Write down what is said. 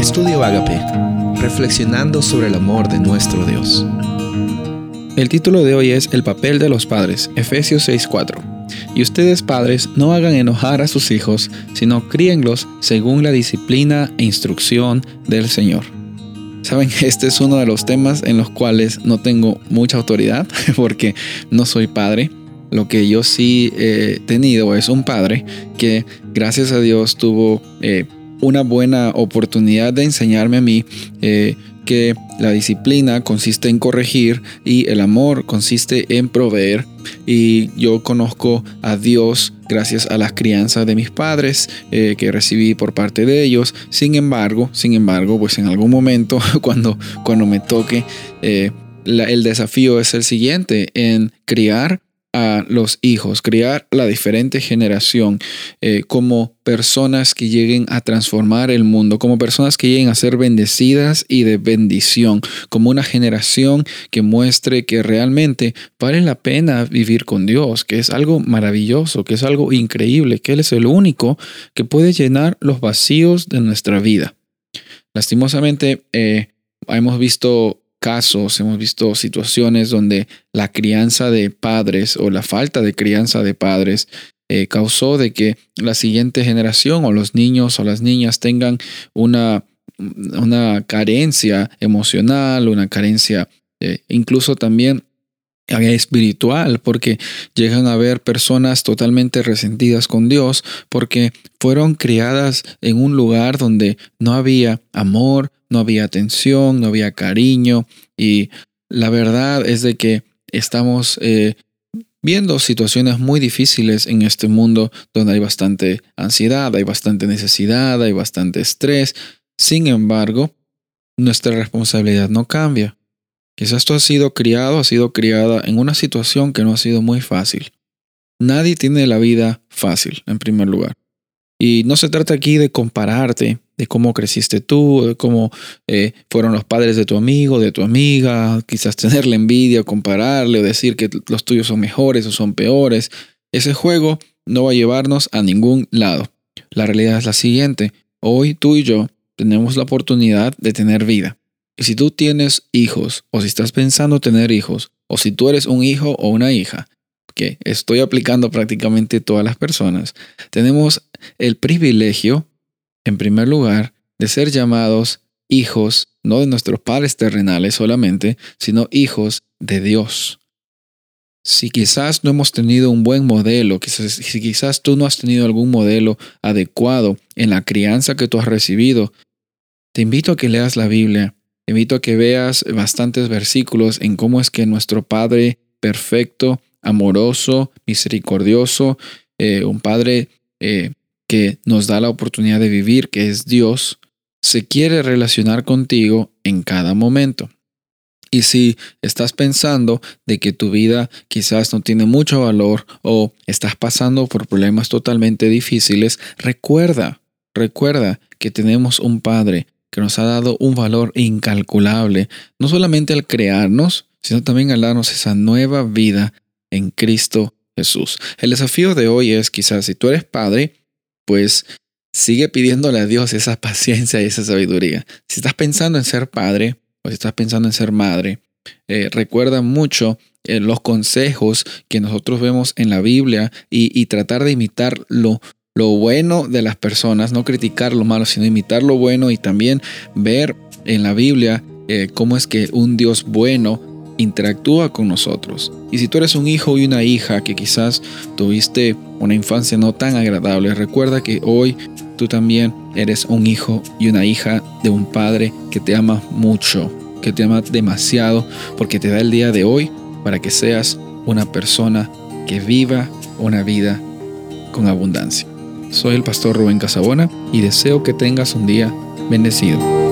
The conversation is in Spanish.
Estudio Agape, reflexionando sobre el amor de nuestro Dios. El título de hoy es El papel de los padres, Efesios 6:4. Y ustedes padres no hagan enojar a sus hijos, sino críenlos según la disciplina e instrucción del Señor. Saben, este es uno de los temas en los cuales no tengo mucha autoridad porque no soy padre. Lo que yo sí he tenido es un padre que gracias a Dios tuvo eh, una buena oportunidad de enseñarme a mí eh, que la disciplina consiste en corregir y el amor consiste en proveer. Y yo conozco a Dios gracias a las crianzas de mis padres eh, que recibí por parte de ellos. Sin embargo, sin embargo, pues en algún momento cuando, cuando me toque, eh, el desafío es el siguiente, en criar a los hijos, criar la diferente generación eh, como personas que lleguen a transformar el mundo, como personas que lleguen a ser bendecidas y de bendición, como una generación que muestre que realmente vale la pena vivir con Dios, que es algo maravilloso, que es algo increíble, que Él es el único que puede llenar los vacíos de nuestra vida. Lastimosamente, eh, hemos visto casos, hemos visto situaciones donde la crianza de padres o la falta de crianza de padres eh, causó de que la siguiente generación o los niños o las niñas tengan una, una carencia emocional, una carencia eh, incluso también espiritual, porque llegan a ver personas totalmente resentidas con Dios, porque fueron criadas en un lugar donde no había amor, no había atención, no había cariño, y la verdad es de que estamos eh, viendo situaciones muy difíciles en este mundo donde hay bastante ansiedad, hay bastante necesidad, hay bastante estrés. Sin embargo, nuestra responsabilidad no cambia. Quizás tú has sido criado, has sido criada en una situación que no ha sido muy fácil. Nadie tiene la vida fácil, en primer lugar. Y no se trata aquí de compararte, de cómo creciste tú, de cómo eh, fueron los padres de tu amigo, de tu amiga, quizás tenerle envidia, compararle o decir que los tuyos son mejores o son peores. Ese juego no va a llevarnos a ningún lado. La realidad es la siguiente. Hoy tú y yo tenemos la oportunidad de tener vida. Y si tú tienes hijos, o si estás pensando tener hijos, o si tú eres un hijo o una hija, que estoy aplicando prácticamente todas las personas, tenemos el privilegio, en primer lugar, de ser llamados hijos, no de nuestros padres terrenales solamente, sino hijos de Dios. Si quizás no hemos tenido un buen modelo, si quizás tú no has tenido algún modelo adecuado en la crianza que tú has recibido, te invito a que leas la Biblia invito a que veas bastantes versículos en cómo es que nuestro Padre perfecto, amoroso, misericordioso, eh, un Padre eh, que nos da la oportunidad de vivir, que es Dios, se quiere relacionar contigo en cada momento. Y si estás pensando de que tu vida quizás no tiene mucho valor o estás pasando por problemas totalmente difíciles, recuerda, recuerda que tenemos un Padre que nos ha dado un valor incalculable, no solamente al crearnos, sino también al darnos esa nueva vida en Cristo Jesús. El desafío de hoy es quizás si tú eres padre, pues sigue pidiéndole a Dios esa paciencia y esa sabiduría. Si estás pensando en ser padre o si estás pensando en ser madre, eh, recuerda mucho eh, los consejos que nosotros vemos en la Biblia y, tratar de imitarlo lo bueno de las personas, no criticar lo malo, sino imitar lo bueno y también ver en la Biblia eh, cómo es que un Dios bueno interactúa con nosotros. Y si tú eres un hijo y una hija que quizás tuviste una infancia no tan agradable, recuerda que hoy tú también eres un hijo y una hija de un padre que te ama mucho, que te ama demasiado, porque te da el día de hoy para que seas una persona que viva una vida con abundancia. Soy el pastor Rubén Casabona y deseo que tengas un día bendecido.